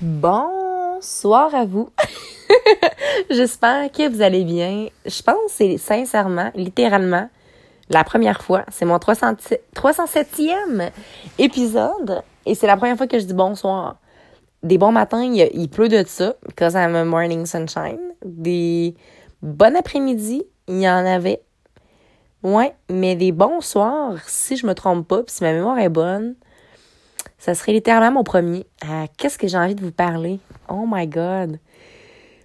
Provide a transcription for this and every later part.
Bonsoir à vous. J'espère que vous allez bien. Je pense que c'est sincèrement, littéralement, la première fois. C'est mon 307e épisode et c'est la première fois que je dis bonsoir. Des bons matins, il, pleut de ça, because I'm a morning sunshine. Des bons après-midi, il y en avait. Ouais, mais des bons soirs, si je me trompe pas, puis si ma mémoire est bonne, ça serait littéralement mon premier. Euh, qu'est-ce que j'ai envie de vous parler? Oh my God!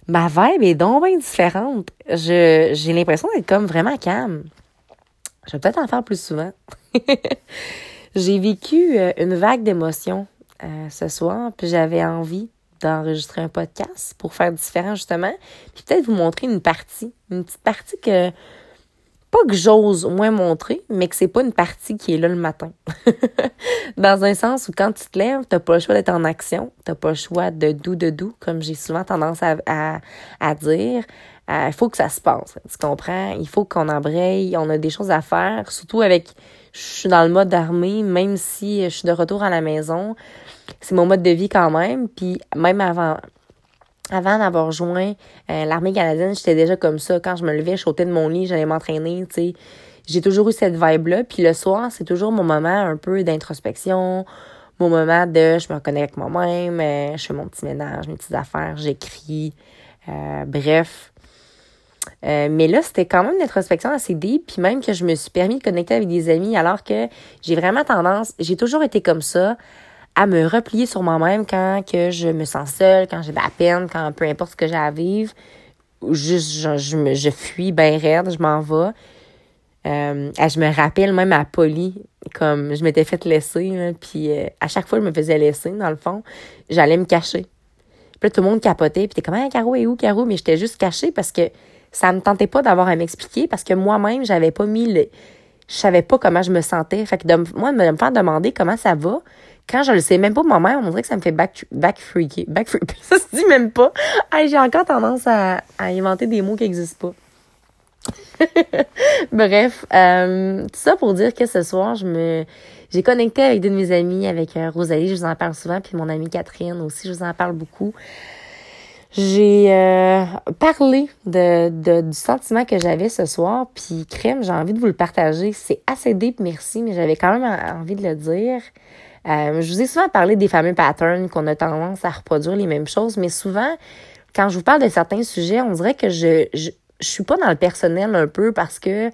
Ma vibe est donc bien différente. J'ai l'impression d'être comme vraiment calme. Je vais peut-être en faire plus souvent. j'ai vécu euh, une vague d'émotions euh, ce soir, puis j'avais envie d'enregistrer un podcast pour faire différent justement, puis peut-être vous montrer une partie, une petite partie que pas que j'ose moins montrer, mais que c'est pas une partie qui est là le matin. Dans un sens où quand tu te lèves, t'as pas le choix d'être en action, t'as pas le choix de doux de doux, comme j'ai souvent tendance à, à, dire. Euh, il faut que ça se passe, tu comprends? Il faut qu'on embraye, on a des choses à faire, surtout avec, je suis dans le mode armée, même si je suis de retour à la maison, c'est mon mode de vie quand même, puis même avant, avant d'avoir joint euh, l'armée canadienne, j'étais déjà comme ça. Quand je me levais, je sautais de mon lit, j'allais m'entraîner, tu sais. J'ai toujours eu cette vibe-là. Puis le soir, c'est toujours mon moment un peu d'introspection, mon moment de je me reconnais avec moi-même, euh, je fais mon petit ménage, mes petites affaires, j'écris. Euh, bref. mais là, c'était quand même une introspection assez deep, puis même que je me suis permis de connecter avec des amis, alors que j'ai vraiment tendance, j'ai toujours été comme ça, à me replier sur moi-même quand que je me sens seule, quand j'ai de la peine, quand peu importe ce que j'ai à vivre, juste je, je, je fuis bien raide, je m'en vais. Euh, je me rappelle même à Polly, comme je m'étais fait laisser, puis euh, à chaque fois que je me faisais laisser, dans le fond, j'allais me cacher. Puis là, tout le monde capotait, puis t'es comme, ah, Caro est où, Caro? Mais j'étais juste cachée parce que ça me tentait pas d'avoir à m'expliquer, parce que moi-même, j'avais pas mis le... Je savais pas comment je me sentais. Fait que moi, de me faire demander comment ça va, quand je le sais même pas moi-même, on dirait que ça me fait back, back freaky. Back freaky. Ça se dit même pas. j'ai encore tendance à, à, inventer des mots qui n'existent pas. Bref, euh, tout ça pour dire que ce soir, je me j'ai connecté avec deux de mes amies, avec euh, Rosalie, je vous en parle souvent, puis mon amie Catherine aussi, je vous en parle beaucoup. J'ai euh, parlé de, de, du sentiment que j'avais ce soir, puis crème, j'ai envie de vous le partager. C'est assez deep, merci, mais j'avais quand même envie de le dire. Euh, je vous ai souvent parlé des fameux patterns qu'on a tendance à reproduire les mêmes choses, mais souvent, quand je vous parle de certains sujets, on dirait que je, je, suis pas dans le personnel un peu parce que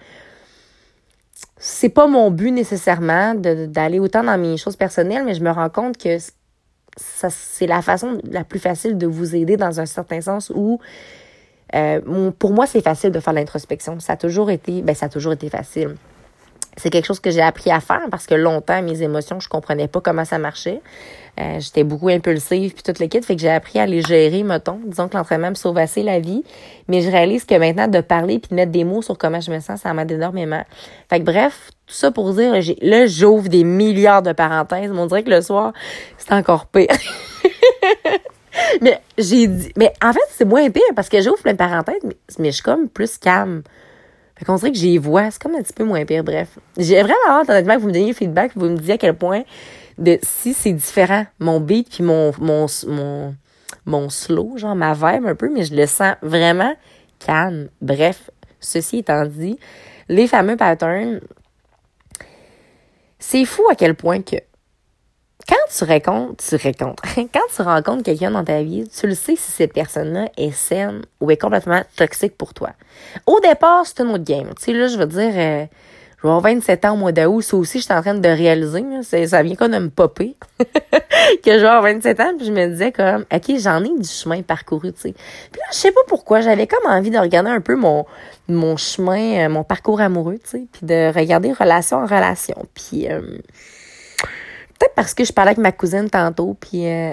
c'est pas mon but nécessairement d'aller autant dans mes choses personnelles, mais je me rends compte que c'est la façon la plus facile de vous aider dans un certain sens où euh, pour moi c'est facile de faire l'introspection. Ça a toujours été, ben ça a toujours été facile c'est quelque chose que j'ai appris à faire parce que longtemps, mes émotions, je comprenais pas comment ça marchait. Euh, j'étais beaucoup impulsive puis toute l'équipe, fait que j'ai appris à les gérer, mettons. Disons que l'entraînement me sauve assez la vie. Mais je réalise que maintenant, de parler puis de mettre des mots sur comment je me sens, ça m'aide énormément. Fait que bref, tout ça pour dire, là, j'ouvre des milliards de parenthèses. Mais on dirait que le soir, c'est encore pire. mais j'ai dit, mais en fait, c'est moins pire parce que j'ouvre plein parenthèses, mais, mais je suis comme plus calme. Fait qu'on dirait que j'y vois. C'est comme un petit peu moins pire, bref. J'ai vraiment hâte, honnêtement, que vous me donniez feedback, que vous me disiez à quel point de si c'est différent, mon beat puis mon, mon, mon, mon slow, genre ma vibe un peu, mais je le sens vraiment calme. Bref, ceci étant dit, les fameux patterns, c'est fou à quel point que quand tu racontes, tu racontes. Quand tu rencontres quelqu'un dans ta vie, tu le sais si cette personne-là est saine ou est complètement toxique pour toi. Au départ, c'est un autre game. Tu sais, là, je veux dire, euh, je vais avoir 27 ans au mois d'août. Ça aussi, je suis en train de réaliser. Ça vient comme de me popper. que je vais avoir 27 ans. Puis je me disais comme, OK, j'en ai du chemin parcouru, tu sais. Puis là, je sais pas pourquoi. J'avais comme envie de regarder un peu mon, mon chemin, euh, mon parcours amoureux, tu sais. Puis de regarder relation en relation. Puis... Euh, Peut-être parce que je parlais avec ma cousine tantôt, puis euh,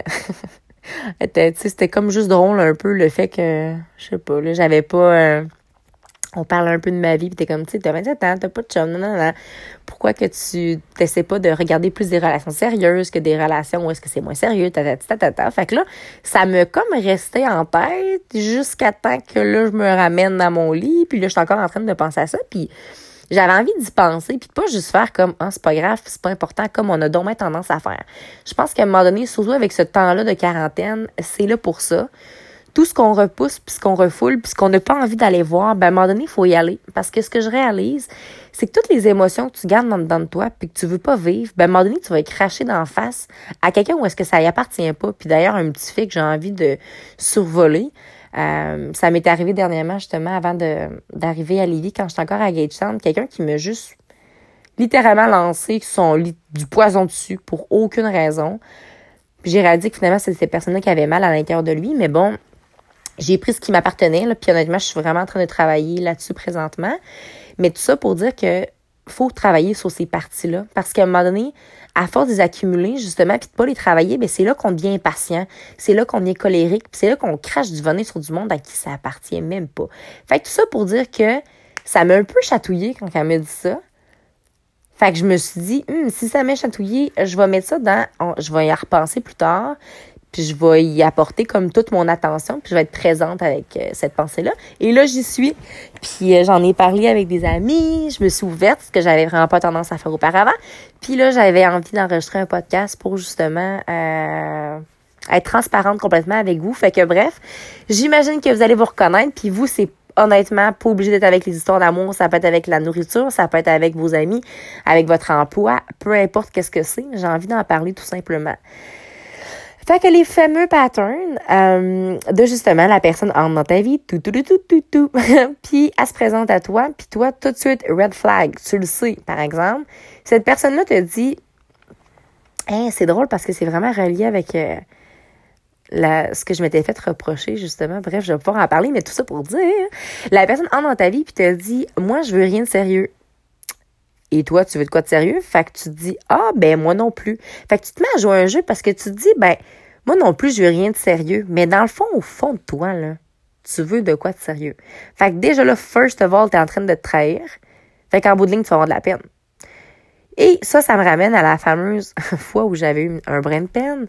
c'était comme juste drôle un peu le fait que, je sais pas, là, j'avais pas... Euh, on parle un peu de ma vie, puis t'es comme, tu sais, t'as 27 ans, t'as pas de chum, non, non, non. Pourquoi que tu t'essaies pas de regarder plus des relations sérieuses que des relations où est-ce que c'est moins sérieux, ta, ta, Fait que là, ça me comme resté en tête jusqu'à temps que là, je me ramène dans mon lit, puis là, je suis encore en train de penser à ça, puis j'avais envie d'y penser, puis pas juste faire comme, ah, c'est pas grave, c'est pas important, comme on a donc tendance à faire. Je pense qu'à un moment donné, surtout avec ce temps-là de quarantaine, c'est là pour ça. Tout ce qu'on repousse, puis ce qu'on refoule, puis ce qu'on n'a pas envie d'aller voir, ben, à un moment donné, il faut y aller. Parce que ce que je réalise, c'est que toutes les émotions que tu gardes dans, de toi, puis que tu veux pas vivre, ben, à un moment donné, tu vas être craché d'en face à quelqu'un où est-ce que ça y appartient pas. Puis d'ailleurs, un petit fait que j'ai envie de survoler, euh, ça m'est arrivé dernièrement, justement, avant d'arriver à Lévis, quand j'étais encore à Gatetown, quelqu'un qui m'a juste littéralement lancé son lit, du poison dessus pour aucune raison. J'ai réalisé que finalement, c'était ces personnes-là qui avaient mal à l'intérieur de lui. Mais bon, j'ai pris ce qui m'appartenait, puis honnêtement, je suis vraiment en train de travailler là-dessus présentement. Mais tout ça pour dire que faut travailler sur ces parties-là. Parce qu'à un moment donné, à force de les accumuler, justement, puis de pas les travailler, ben c'est là qu'on devient impatient, c'est là qu'on est colérique, puis c'est là qu'on crache du venin sur du monde à qui ça appartient même pas. Fait que tout ça pour dire que ça m'a un peu chatouillé quand elle m'a dit ça. Fait que je me suis dit, hum, si ça m'a chatouillé, je vais mettre ça dans, je vais y repenser plus tard, puis je vais y apporter comme toute mon attention, puis je vais être présente avec euh, cette pensée-là. Et là, j'y suis. Puis euh, j'en ai parlé avec des amis, je me suis ouverte, ce que j'avais vraiment pas tendance à faire auparavant. Puis là, j'avais envie d'enregistrer un podcast pour justement euh, être transparente complètement avec vous. Fait que bref, j'imagine que vous allez vous reconnaître, puis vous, c'est honnêtement pas obligé d'être avec les histoires d'amour, ça peut être avec la nourriture, ça peut être avec vos amis, avec votre emploi, peu importe qu'est-ce que c'est, j'ai envie d'en parler tout simplement. Fait que les fameux patterns euh, de justement la personne entre dans ta vie, tout, tout, tout, tout, tout, tout. puis elle se présente à toi, puis toi, tout de suite, red flag, tu le sais, par exemple. Cette personne-là te dit, hey, c'est drôle parce que c'est vraiment relié avec euh, la, ce que je m'étais fait reprocher, justement. Bref, je vais pouvoir en parler, mais tout ça pour dire, la personne entre dans ta vie, puis te dit, moi, je veux rien de sérieux. Et toi, tu veux de quoi de sérieux? Fait que tu te dis, ah, ben, moi non plus. Fait que tu te mets à jouer un jeu parce que tu te dis, ben, moi non plus, je veux rien de sérieux. Mais dans le fond, au fond de toi, là, tu veux de quoi de sérieux. Fait que déjà là, first of all, t'es en train de te trahir. Fait qu'en bout de ligne, tu vas avoir de la peine. Et ça, ça me ramène à la fameuse fois où j'avais eu un brin de peine.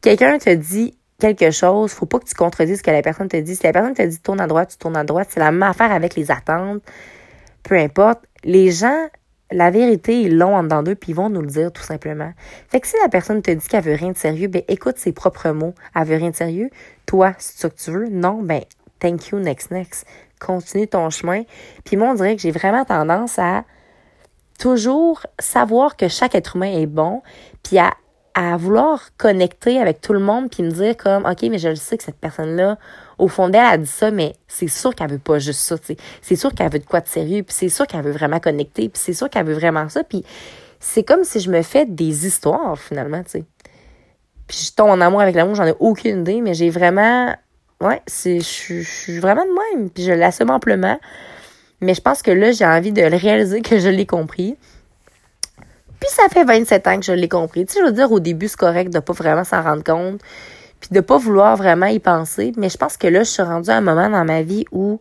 Quelqu'un te dit quelque chose, faut pas que tu contredises ce que la personne te dit. Si la personne te dit tourne à droite, tu tournes à droite, c'est la même affaire avec les attentes. Peu importe. Les gens la vérité, ils l'ont en dedans d'eux, puis ils vont nous le dire tout simplement. Fait que si la personne te dit qu'elle veut rien de sérieux, ben écoute ses propres mots. Elle veut rien de sérieux. Toi, c'est ça que tu veux? Non, ben thank you, next, next. Continue ton chemin. Puis moi, on dirait que j'ai vraiment tendance à toujours savoir que chaque être humain est bon, puis à à vouloir connecter avec tout le monde puis me dire comme OK mais je le sais que cette personne là au fond d'elle a dit ça mais c'est sûr qu'elle veut pas juste ça c'est sûr qu'elle veut de quoi de sérieux puis c'est sûr qu'elle veut vraiment connecter puis c'est sûr qu'elle veut vraiment ça puis c'est comme si je me fais des histoires finalement tu sais. Puis je tombe en amour avec l'amour j'en ai aucune idée mais j'ai vraiment ouais c'est je suis vraiment de même puis je l'assume amplement. Mais je pense que là j'ai envie de le réaliser que je l'ai compris. Puis ça fait 27 ans que je l'ai compris. Tu sais, je veux dire, au début, c'est correct de pas vraiment s'en rendre compte, puis de pas vouloir vraiment y penser. Mais je pense que là, je suis rendue à un moment dans ma vie où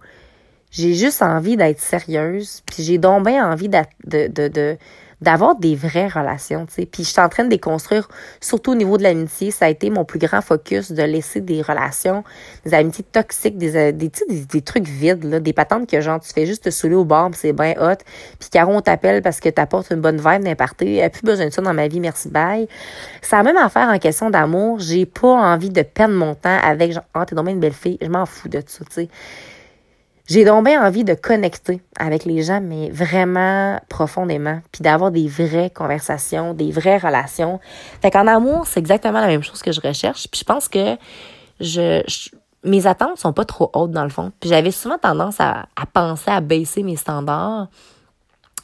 j'ai juste envie d'être sérieuse, puis j'ai donc bien envie de, de, de, d'avoir des vraies relations, tu sais. Puis je suis en train de les construire, surtout au niveau de l'amitié. Ça a été mon plus grand focus de laisser des relations, des amitiés toxiques, des, euh, des, des, trucs vides, là, des patentes que genre tu fais juste te saouler au bar, c'est bien hot. Puis Caro, on t'appelle parce que t'apportes une bonne vibe n'importe a plus besoin de ça dans ma vie, merci, bye. C'est la même affaire en question d'amour. J'ai pas envie de perdre mon temps avec genre, oh, t'es une belle fille. Je m'en fous de ça, tu sais. J'ai donc bien envie de connecter avec les gens, mais vraiment profondément, puis d'avoir des vraies conversations, des vraies relations. Fait qu'en amour, c'est exactement la même chose que je recherche. Puis je pense que je, mes attentes sont pas trop hautes dans le fond. Puis j'avais souvent tendance à, à, penser à baisser mes standards.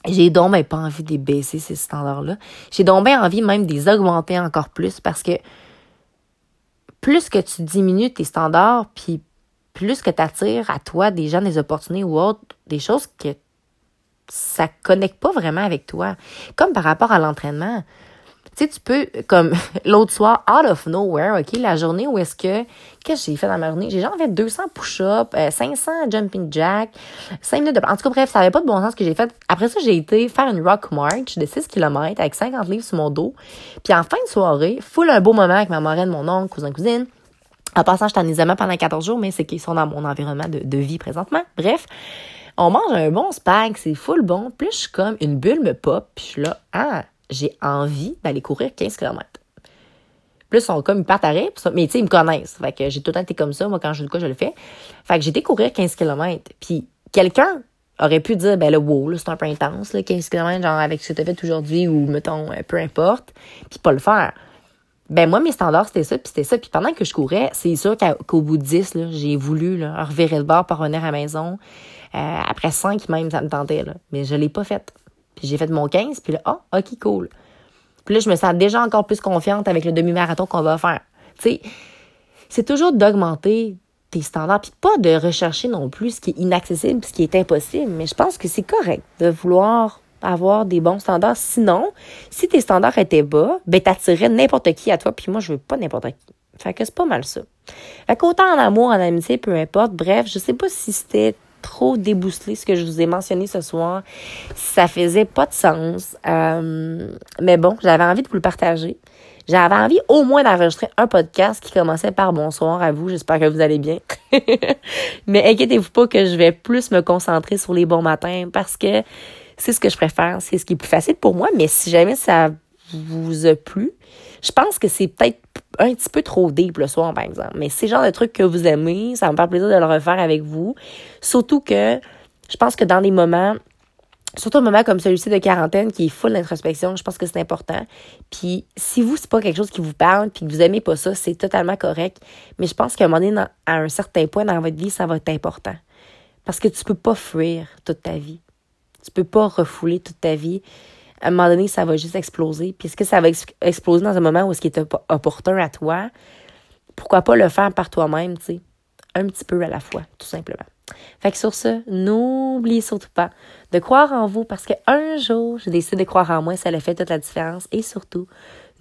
J'ai donc bien pas envie de baisser ces standards-là. J'ai donc bien envie même de les augmenter encore plus parce que plus que tu diminues tes standards, puis plus que tu attires à toi des gens, des opportunités ou autres, des choses que ça connecte pas vraiment avec toi. Comme par rapport à l'entraînement. Tu sais, tu peux, comme l'autre soir, out of nowhere, OK, la journée où est-ce que, qu'est-ce que j'ai fait dans ma journée? J'ai genre fait 200 push-ups, 500 euh, jumping jack, 5 minutes de... En tout cas, bref, ça avait pas de bon sens ce que j'ai fait. Après ça, j'ai été faire une rock march de 6 km avec 50 livres sur mon dos. Puis en fin de soirée, full un beau moment avec ma marraine, mon oncle, cousin, cousine. En passant, je suis en isolement pendant 14 jours, mais c'est qu'ils sont dans mon environnement de, vie présentement. Bref, On mange un bon spag, c'est full bon. Puis je suis comme, une bulle me pop, puis je suis là, ah, j'ai envie d'aller courir 15 km. Plus, ils sont comme, ils partent à rire, mais tu sais, ils me connaissent. Fait que j'ai tout le temps été comme ça. Moi, quand je dis quoi, je le fais. Fait que j'ai été courir 15 km. Puis quelqu'un aurait pu dire, ben là, wow, c'est un peu intense, là, 15 km, genre avec ce que tu as fait aujourd'hui ou, mettons, euh, peu importe, puis pas le faire. Ben moi, mes standards, c'était ça, puis c'était ça. Puis pendant que je courais, c'est sûr qu'au bout de 10, là, j'ai voulu là, revirer le bord, revenir à la maison. Euh, après 5 même, ça me tentait. Là. Mais je l'ai pas fait. Puis j'ai fait mon 15, puis là, ah, oh, OK, cool. Puis là, je me sens déjà encore plus confiante avec le demi-marathon qu'on va faire. Tu sais, c'est toujours d'augmenter tes standards, puis pas de rechercher non plus ce qui est inaccessible, ce qui est impossible. Mais je pense que c'est correct de vouloir avoir des bons standards. Sinon, si tes standards étaient bas, ben t'attirais n'importe qui à toi, puis moi, je veux pas n'importe qui. Fait que c'est pas mal ça. Fait qu'autant en amour, en amitié, peu importe. Bref, je sais pas si c'était trop débousselé ce que je vous ai mentionné ce soir. Ça faisait pas de sens. Euh, mais bon, j'avais envie de vous le partager. J'avais envie au moins d'enregistrer un podcast qui commençait par bonsoir à vous. J'espère que vous allez bien. mais inquiétez-vous pas que je vais plus me concentrer sur les bons matins parce que c'est ce que je préfère. C'est ce qui est plus facile pour moi. Mais si jamais ça vous a plu, je pense que c'est peut-être un petit peu trop deep le soir, par exemple. Mais c'est le genre de truc que vous aimez, ça me fait plaisir de le refaire avec vous. Surtout que je pense que dans des moments, surtout un moment comme celui-ci de quarantaine qui est full d'introspection, je pense que c'est important. Puis si vous, c'est pas quelque chose qui vous parle, puis que vous aimez pas ça, c'est totalement correct. Mais je pense qu'à un moment donné, à un certain point dans votre vie, ça va être important. Parce que tu peux pas fuir toute ta vie. Tu peux pas refouler toute ta vie à un moment donné, ça va juste exploser. Puis est-ce que ça va exploser dans un moment où ce qui est opportun à toi? Pourquoi pas le faire par toi-même, tu sais? Un petit peu à la fois, tout simplement. Fait que sur ce, n'oubliez surtout pas de croire en vous parce qu'un jour, j'ai décidé de croire en moi, ça a fait toute la différence. Et surtout,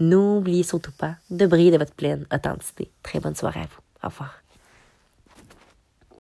n'oubliez surtout pas de briller de votre pleine authenticité. Très bonne soirée à vous. Au revoir.